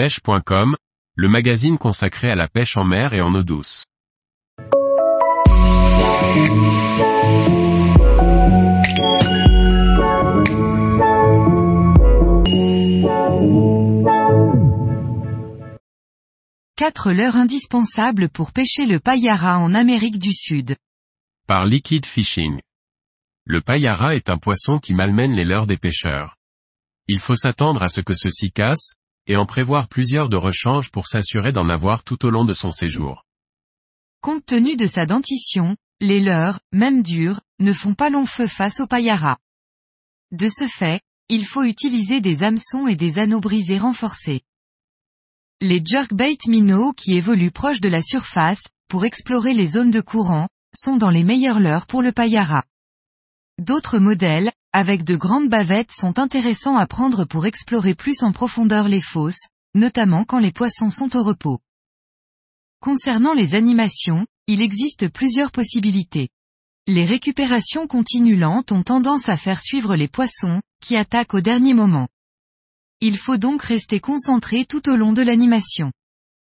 pêche.com, le magazine consacré à la pêche en mer et en eau douce. Quatre leurres indispensables pour pêcher le payara en Amérique du Sud. Par Liquid Fishing. Le payara est un poisson qui malmène les leurres des pêcheurs. Il faut s'attendre à ce que ceux-ci cassent, et en prévoir plusieurs de rechange pour s'assurer d'en avoir tout au long de son séjour. Compte tenu de sa dentition, les leurres, même durs, ne font pas long feu face au payara. De ce fait, il faut utiliser des hameçons et des anneaux brisés renforcés. Les jerkbait minnows qui évoluent proche de la surface, pour explorer les zones de courant, sont dans les meilleurs leurres pour le payara. D'autres modèles, avec de grandes bavettes sont intéressants à prendre pour explorer plus en profondeur les fosses, notamment quand les poissons sont au repos. Concernant les animations, il existe plusieurs possibilités. Les récupérations continues lentes ont tendance à faire suivre les poissons, qui attaquent au dernier moment. Il faut donc rester concentré tout au long de l'animation.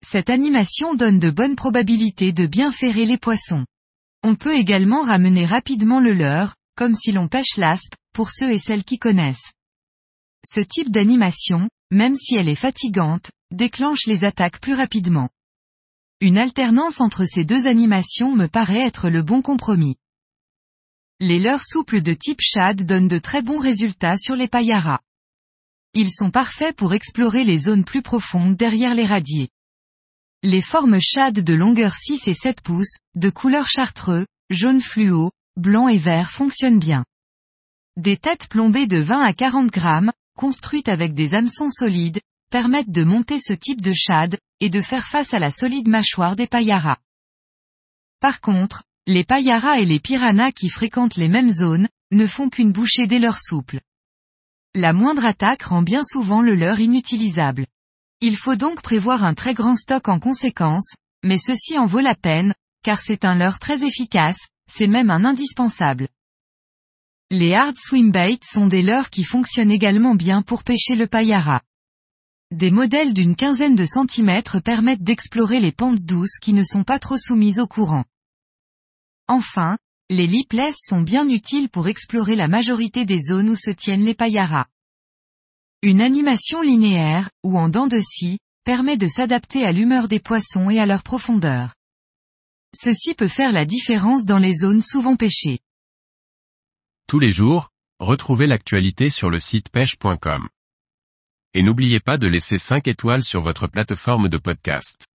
Cette animation donne de bonnes probabilités de bien ferrer les poissons. On peut également ramener rapidement le leurre, comme si l'on pêche l'aspe, pour ceux et celles qui connaissent. Ce type d'animation, même si elle est fatigante, déclenche les attaques plus rapidement. Une alternance entre ces deux animations me paraît être le bon compromis. Les leurres souples de type shad donnent de très bons résultats sur les payaras. Ils sont parfaits pour explorer les zones plus profondes derrière les radiers. Les formes shad de longueur 6 et 7 pouces, de couleur chartreux, jaune fluo, blanc et vert fonctionnent bien. Des têtes plombées de 20 à 40 grammes, construites avec des hameçons solides, permettent de monter ce type de shad, et de faire face à la solide mâchoire des payaras. Par contre, les payaras et les piranhas qui fréquentent les mêmes zones, ne font qu'une bouchée des leurs souples. La moindre attaque rend bien souvent le leurre inutilisable. Il faut donc prévoir un très grand stock en conséquence, mais ceci en vaut la peine, car c'est un leurre très efficace, c'est même un indispensable. Les hard swimbaits sont des leurres qui fonctionnent également bien pour pêcher le payara. Des modèles d'une quinzaine de centimètres permettent d'explorer les pentes douces qui ne sont pas trop soumises au courant. Enfin, les lipless sont bien utiles pour explorer la majorité des zones où se tiennent les payaras. Une animation linéaire, ou en dents de scie, permet de s'adapter à l'humeur des poissons et à leur profondeur. Ceci peut faire la différence dans les zones souvent pêchées. Tous les jours, retrouvez l'actualité sur le site pêche.com. Et n'oubliez pas de laisser 5 étoiles sur votre plateforme de podcast.